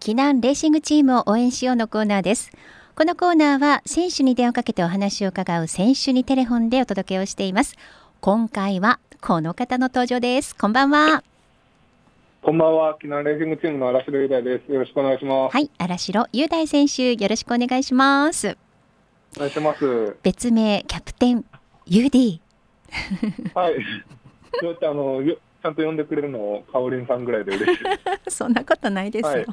避難レーシングチームを応援しようのコーナーですこのコーナーは選手に電話をかけてお話を伺う選手にテレフォンでお届けをしています今回はこの方の登場ですこんばんはこんばんは、避難レーシングチームの荒城雄大です。よろしくお願いします。はい、荒城雄大選手、よろしくお願いします。お願いします。別名キャプテン UD。はい。よあのよちゃんと呼んでくれるのをかおりんさんぐらいで嬉しい。そんなことないですよ。はい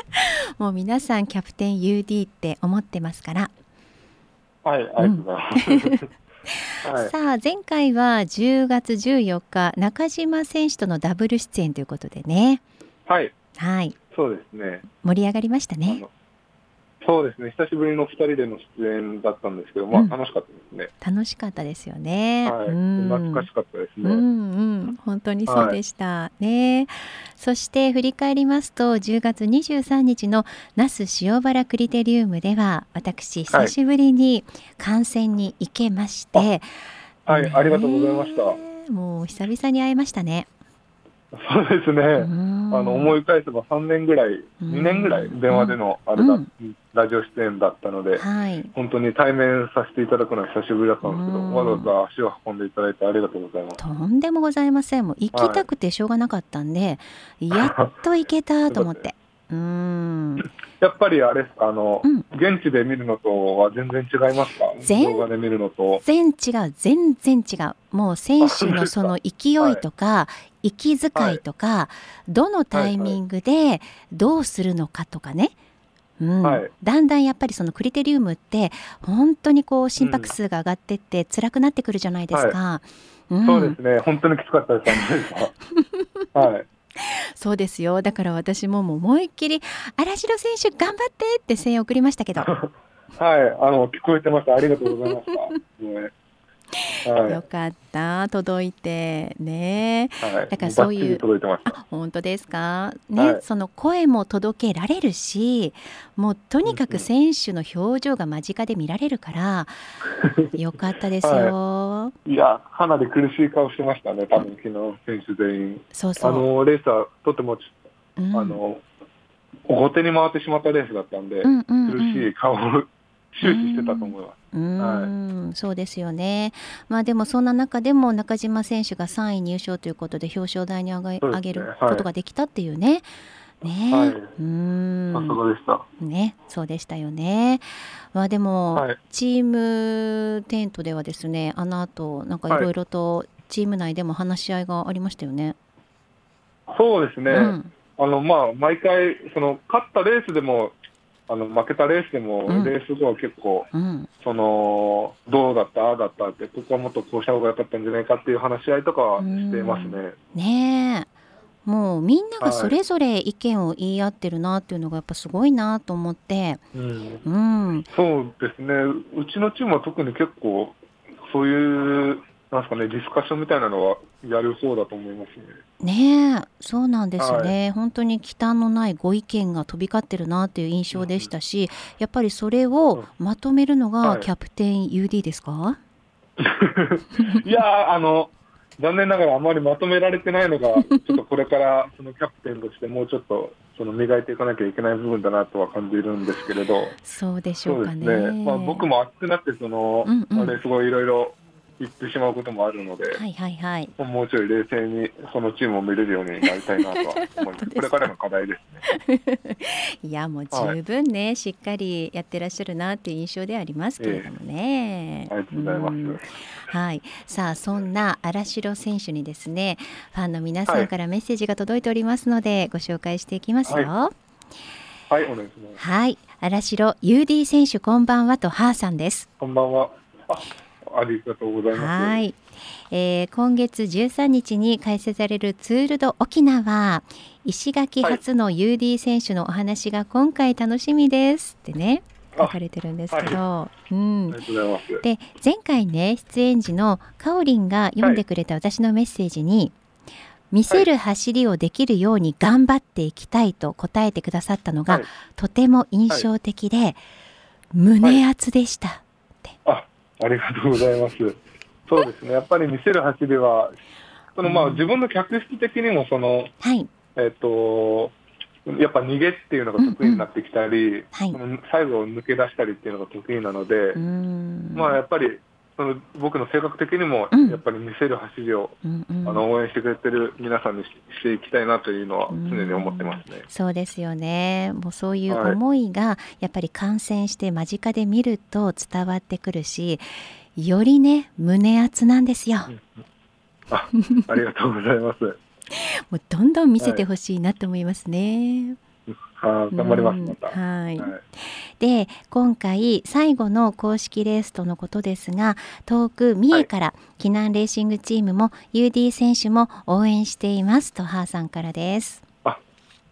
もう皆さんキャプテン UD って思ってますから。はい、ありがとうございます。はい。さあ前回は10月14日中島選手とのダブル出演ということでね。はい、はい、そうですね。盛り上がりましたあね。のそうですね。久しぶりの二人での出演だったんですけど、まあ、うん楽しかったですね。楽しかったですよね。はい。うん懐かしかったですね。うんうん、本当にそうでした、ね。そして振り返りますと10月23日の那須塩原クリテリウムでは私久しぶりに観戦に行けまして、はい、ねありがとうございました。もう久々に会えましたね。そうですね。ああの思い返せば3年ぐらい、うん2年ぐらい電話でのあれだ、うんラジオ出演だったので、はい。本当に対面させていただくのは久しぶりだったんですけど、うんわざわざ足を運んでいただいてありがとうございます。とんでもございません。もう行きたくてしょうがなかったんで、やっと行けたと思って。うん。やっぱりあれですか、あの、うん現地で見るのとは全然違いますか？全動画で見るのと。全然違う全然違うもう選手のその勢いとか、息遣いとか、どのタイミングでどうするのかとかね、うんはいだんだんやっぱりそのクリテリウムって本当にこう心拍数が上がってって辛くなってくるじゃないですか。うんそうですね、本当にきつかったです、はい。そうですよだから私ももう思いっきり「荒城選手頑張って!」って声援を送りましたけど、はい、あの、聞こえてました。ありがとうございました。ねはい。よかった。届いてね。はい。だからそういう。あ本当ですか？ね、はい。その声も届けられるしもうとにかく選手の表情が間近で見られるから よかったですよ、い。や、かなり苦しい顔してましたね、多分昨日選手全員。そうそう。あの、レースはとてもちうん。あの、後手に回ってしまったレースだったんで、うんうんうん。苦しい顔を 終始してたと思います。うーんそうですよね。まあでもそんな中でも中島選手が3位入賞ということで表彰台に上がそうですね上げるはいことができたっていうね。ね、はいうーんさすがでした。ね、そうでしたよね。まあでも、はいチームテントではですね、あの後なんかいろいろとチーム内でも話し合いがありましたよね。そうですね。うん、あの、まあ、毎回、その、勝ったレースでも、あの、負けたレースでも、うんレース後は結構、うん、その、どうだった、ああだった？って、ここはもっとこうした方が良かったんじゃないかっていう話し合いとかはしてますね。ねえ。もうみんながそれぞれ意見を言い合ってるなっていうのがやっぱすごいなと思って、うん。うん、そうですね。うちのチームは特に結構、そういう、なんですかね、ディスカッションみたいなのはやる方だと思いますね。ねえそうなんですよね、本当に忌憚のないご意見が飛び交ってるなっていう印象でしたし、やっぱりそれをまとめるのがはい。キャプテン UD ですか、いやーあの、残念ながらあまりまとめられてないのが、ちょっとこれから そのキャプテンとしてもうちょっとその磨いていかなきゃいけない部分だなとは感じるんですけれど、そうでしょそううかね。ね、まあ、僕も熱くなってその、うんうん。あれすごいいろいろ言ってしまうこともあるので、はいはいはい。もうちょい冷静にそのチームを見れるようになりたいなとは思います。これからの課題ですね。いやもう十分ね、しっかりやってらっしゃるなっていう印象でありますけれどもね。ありがとうございます。んはい、さあそんな荒城選手にですねファンの皆さんからメッセージが届いておりますので、ご紹介していきますよ。ははい、お願いします。はい、荒城 UD 選手こんばんはとハーさんです。こんばんは。あありがとうございます。はい、えー今月13日に開催されるツールド沖縄石垣初の UD 選手のお話が今回楽しみですってねあ書かれてるんですけど、うんありがとうございます。で前回ね出演時のかおりんが読んでくれた私のメッセージに、見せる走りをできるように頑張っていきたいと答えてくださったのが、はいとても印象的で、胸熱でした。あ、ありがとうございます。そうですね。やっぱり見せる走りは、そのまあ自分の客室的にもそのはい、えっ、とやっぱ逃げっていうのが得意になってきたり、最後抜け出したりっていうのが得意なので、うんまあやっぱりその僕の性格的にもうん。やっぱり見せる走りを、うんうん。あの応援してくれてる皆さんにししていきたいなというのは常に思ってますね。そうですよね。もうそういうはい思い。がやっぱり観戦して間近で見ると伝わってくるしよりね胸熱なんですよ、あありがとうございます。もうどんどん見せてほしいなと思いますね、あ頑張ります、うんまた。はい、はいで今回最後の公式レースとのことですが遠く三重から避難レーシングチームも UD 選手も応援していますとハーさんからです。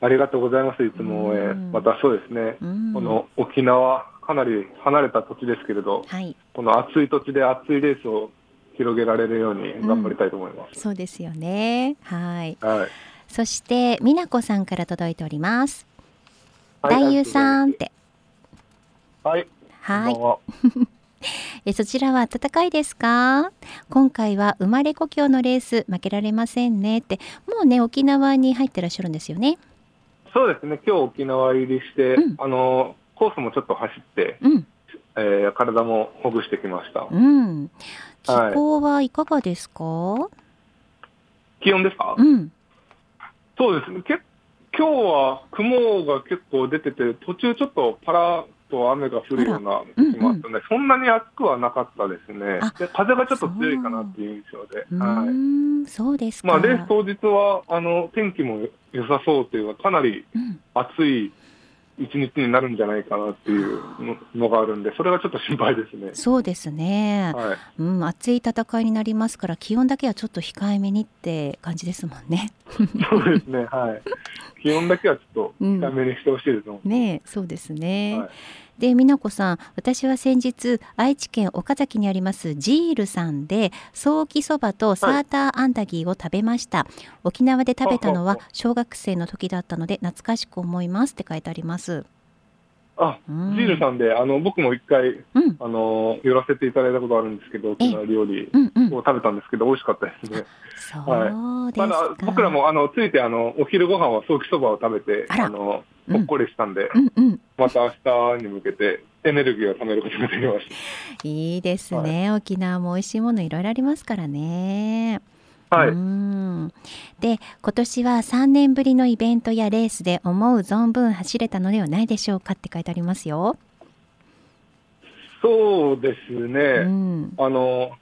ありがとうございます、いつも応うん援。またそうですね、うんこの沖縄、かなり離れた土地ですけれど、はいこの暑い土地で熱いレースを広げられるように頑張りたいと思います。そうですよねはいはい。そして美奈子さんから届いております。はい大優さんって。はい。はい。えそちらは暖かいですか？今回は生まれ故郷のレース負けられませんね。ってもうね沖縄に入ってらっしゃるんですよね。そうですね、今日沖縄入りして、うん。あの、コースもちょっと走って、うん。えー体もほぐしてきました。うん。気はい。候はいかがですか、気温ですか、うん。そうですね、け今日は雲が結構出てて、途中ちょっとパラッと雨が降るような時もあったので、そんなに暑くはなかったですねあ。で風がちょっと強いかなっていう印象で。うはいそうですか、まあ、レース当日はあの天気も良さそうというか、かなりうん暑い一日になるんじゃないかなっていうののがあるんで、それがちょっと心配ですね。そうですね、はい、うん、熱い戦いになりますから気温だけはちょっと控えめにって感じですもんね。そうですね、はい。気温だけはちょっと控えめにしてほしいですもんねえそうですね。はいで美奈子さん私は先日愛知県岡崎にありますジールさんでソーキそばとサーターアンダギーを食べました、沖縄で食べたのは小学生の時だったので懐かしく思いますって書いてあります。あ、うん。ジールさんで、あの僕も一回、うん。あの寄らせていただいたことあるんですけど、沖縄料理を食べたんですけど、美味しかったですね。そうですか、まだ僕らもあのついてあのお昼ご飯はソーキそばを食べて、あのうんほっこりしたんで、うんうんまた明日に向けてエネルギーを貯めることができましいいですね、沖縄も美味しいものいろいろありますからねた。はい。うんで今年は3年ぶりのイベントやレースで思う存分走れたのではないでしょうかって書いてありますよ。そうですうね。んあの、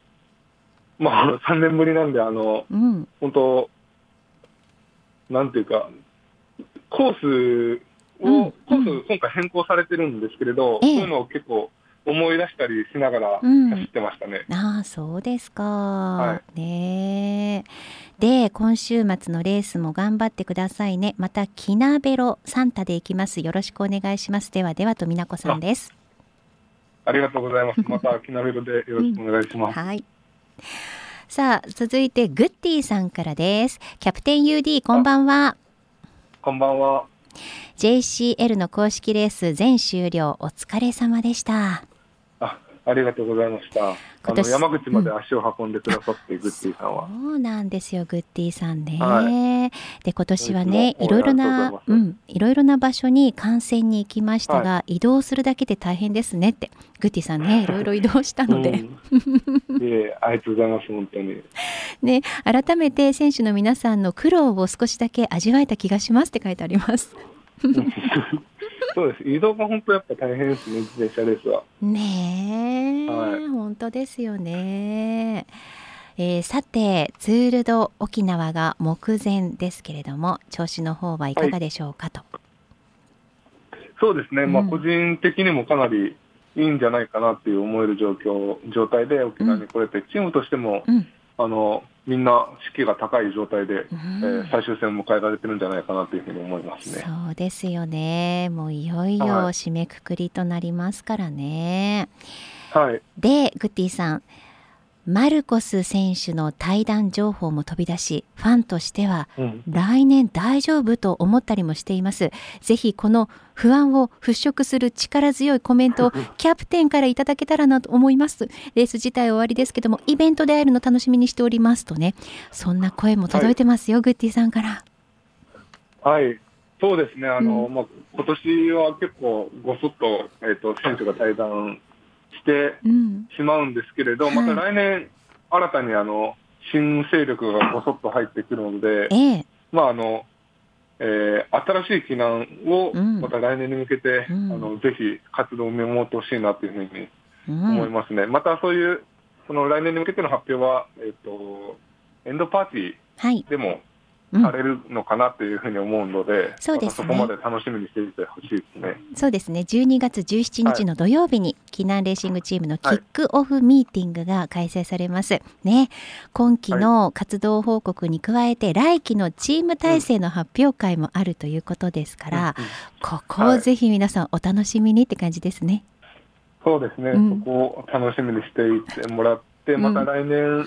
まあ、3年ぶりなんで、あの、うん本当なんていうか、コースを、うん。コース今回変更されてるんですけれど、ええ。そういうのを結構思い出したりしながらうん。走ってましたね。ああそうですか、はねえ。で今週末のレースも頑張ってくださいね。またキナベロサンタで行きます。よろしくお願いします。ではではと美奈子さんです。ありがとうございます。また、キナベロでよろしくお願いします。はい。さあ続いてグッティさんからです。キャプテン UD こんばんは。こんばんは。JCL の公式レース全終了。お疲れ様でした。あ、ありがとうございました。あの今年山口まで足を運んでくださって、グッティさんは。そうなんですよグッティさんね、はで今年はねいろいろなとうんいろいろな場所に観戦に行きましたが、移動するだけで大変ですねってグッティさんね いろいろ移動したので、うん、いえ、ありがとうございます、本当に。ね改めて選手の皆さんの苦労を少しだけ味わえた気がしますって書いてありますそうです。移動が本当やっぱ大変ですね、自転車レースは。ねえ、はい本当ですよね。えーさてツール・ド・沖縄が目前ですけれども調子の方はいかがでしょうかと、そうですね、まあ、うん個人的にもかなりいいんじゃないかなっていう思える状況、状態で沖縄に来れて、チームとしても、うんあの、みんな士気が高い状態で、うんえー最終戦を迎えられてるんじゃないかなというふうに思いますね。そうですよねもういよいよはい締めくくりとなりますからね。はい。でグッティさんマルコス選手の対談情報も飛び出しファンとしてはうん。来年大丈夫と思ったりもしています。ぜひこの不安を払拭する力強いコメントをキャプテンからいただけたらなと思います。レース自体終わりですけども、イベントで会えるの楽しみにしておりますとね、そんな声も届いてますよ、グッティさんから。はい。そうですね、あの、うんまあ、今年は結構ごそっと、えっ、と、選手が退団してうん、しまうんですけれど、はい。また来年、新たにあの、新勢力がごそっと入ってくるので、ええ、まあ、あの、えー新しい機難をうん。また来年に向けて、うん。あのぜひ活動を見守ってほしいなというふうにうん、思いますね。またそういう、その来年に向けての発表は、えっ、と、エンドパーティーはい、でもうんされるのかなというふうに思うので、そうですね。またそこまで楽しみにしていてほしいですね。そうですね。12月17日の土曜日に避難レーシングチームのキックオフミーティングが開催されます、ね。今期の活動報告に加えて来期のチーム体制の発表会もあるということですから、うんここをぜひ皆さんお楽しみにって感じですね、そうですね、うん。そこを楽しみにしていってもらって、うん。また来年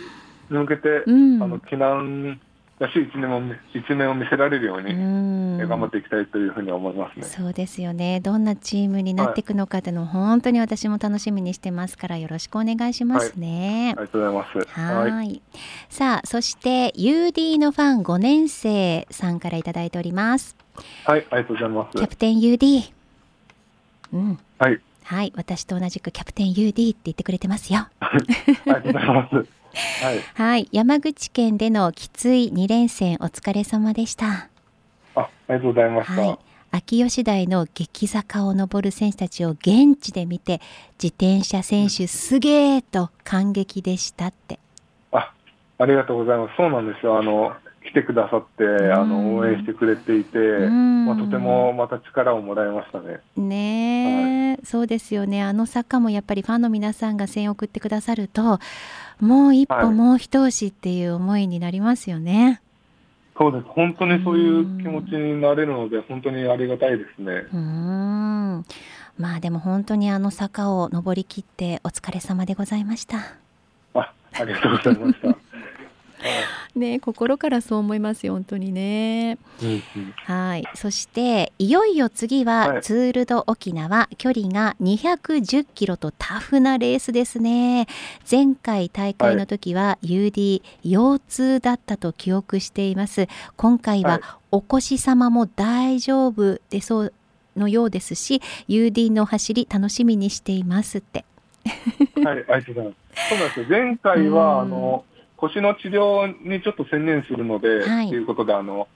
に向けて、うん。あの、避難らしい一面も一面を見せられるよううに、ん頑張っていきたいというふうに思いますね。そうですよね。どんなチームになっていくのかっていうのを本当に私も楽しみにしてますからよろしくお願いしますね、ありがとうございます。はい。い。さあそして UD のファン5年生さんからいただいております。はい、ありがとうございます。キャプテン UD うん。はい、はい。私と同じくキャプテン UD って言ってくれてますよ。ありがとうございます。はい、はい山口県でのきつい2連戦お疲れ様でしたあ、ありがとうございました。はい秋吉台の激坂を登る選手たちを現地で見て自転車選手すげーと感激でしたってあ、ありがとうございます。そうなんですよ。あの、来てくださって、あの、応援してくれていて、んまあ、とてもまた力をもらいましたね。ねえ、そうですよねあの坂もやっぱりファンの皆さんが声援を送ってくださるともう一歩、はいもう一押しっていう思いになりますよね。そうです。本当にそういう気持ちになれるので、本当にありがたいですね。うーんまあでも本当にあの坂を登り切ってお疲れ様でございました。あ、ありがとうございました。は いね心からそう思いますよ本当にね。うんうん。はい。そしていよいよ次ははい。ツール・ド・沖縄、距離が210キロとタフなレースですね。前回大会の時は UD 腰痛だったと記憶しています。今回はい。はお越し様も大丈夫でそうのようですし UD の走り楽しみにしていますって。はい、ありがとうございます。そうなんですよ。前回は、うん。あの、腰の治療にちょっと専念するので、はい。ということで、あの、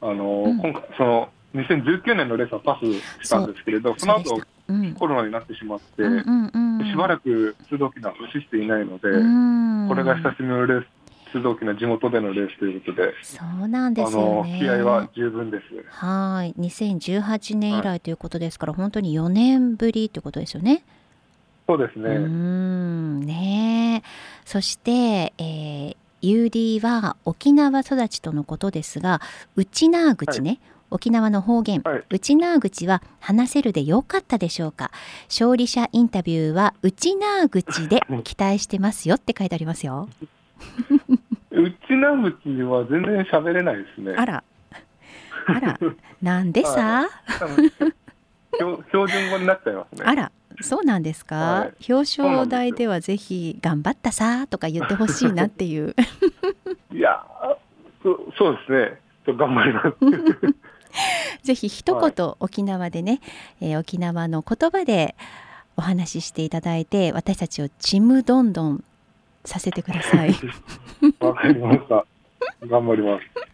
あの、うん。今回、その、2019年のレースはパスしたんですけれど、その後そうん。コロナになってしまって、うんうんうん。しばらく通道機能走っていないので、うん。これが久しぶりのレース、通道機能地元でのレースということで、そうなんであすよの、ね気合は十分です。はい。2018年以来ということですから、本当に4年ぶりということですよね。そうですね。ん。ねえそして、えー UD は沖縄育ちとのことですが内縄口ね、沖縄の方言、はい。内縄口は話せるでよかったでしょうか。勝利者インタビューは内縄口で 期待してますよって書いてありますよ。うちな口は全然喋れないですね。あら。あら。なんでさ、多分標標準語になっちゃいますね。あらそうなんですか、はい表彰台ではぜひ頑張ったさとか言ってほしいなっていういやそ、そうですね。頑張ります。ぜひ一言、は沖縄でね、えー沖縄の言葉でお話ししていただいて私たちをちむどんどんさせてください。わかりました。頑張ります。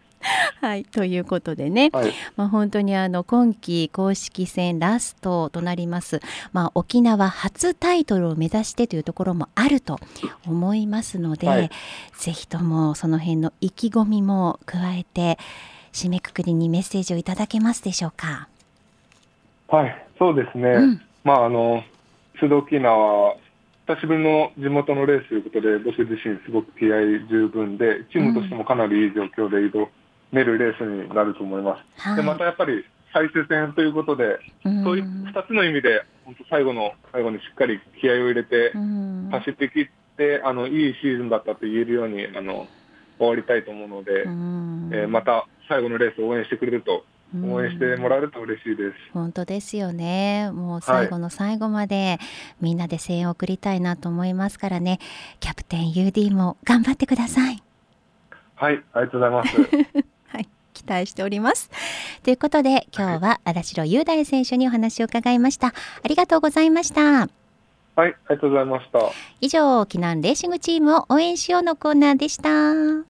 はいということでね、はい。まあ、本当にあの今季公式戦ラストとなります、まあ、沖縄初タイトルを目指してというところもあると思いますので、はいぜひともその辺の意気込みも加えて締めくくりにメッセージをいただけますでしょうか。はい。そうですね。うんまあ、あの、須藤キーナは、久しぶりの地元のレースということで、僕自身すごく気合十分で、チームとしてもかなりいい状況で挑めるレースになると思います。はい。で、またやっぱり最終戦ということで、うん。そういう二つの意味で、本当最後の最後にしっかり気合を入れてうん。走ってきて、あの、いいシーズンだったと言えるように、あの、終わりたいと思うので、うん。えーまた最後のレースを応援してくれると、応援してもらえると嬉しいです。本当ですよね。もう最後の最後までみんなで声援を送りたいなと思いますからね。キャプテン UD も頑張ってください。はい、ありがとうございます。待しております。ということで今日は荒城雄大選手にお話を伺いました。ありがとうございました。はいありがとうございました。以上沖縄レーシングチームを応援しようのコーナーでした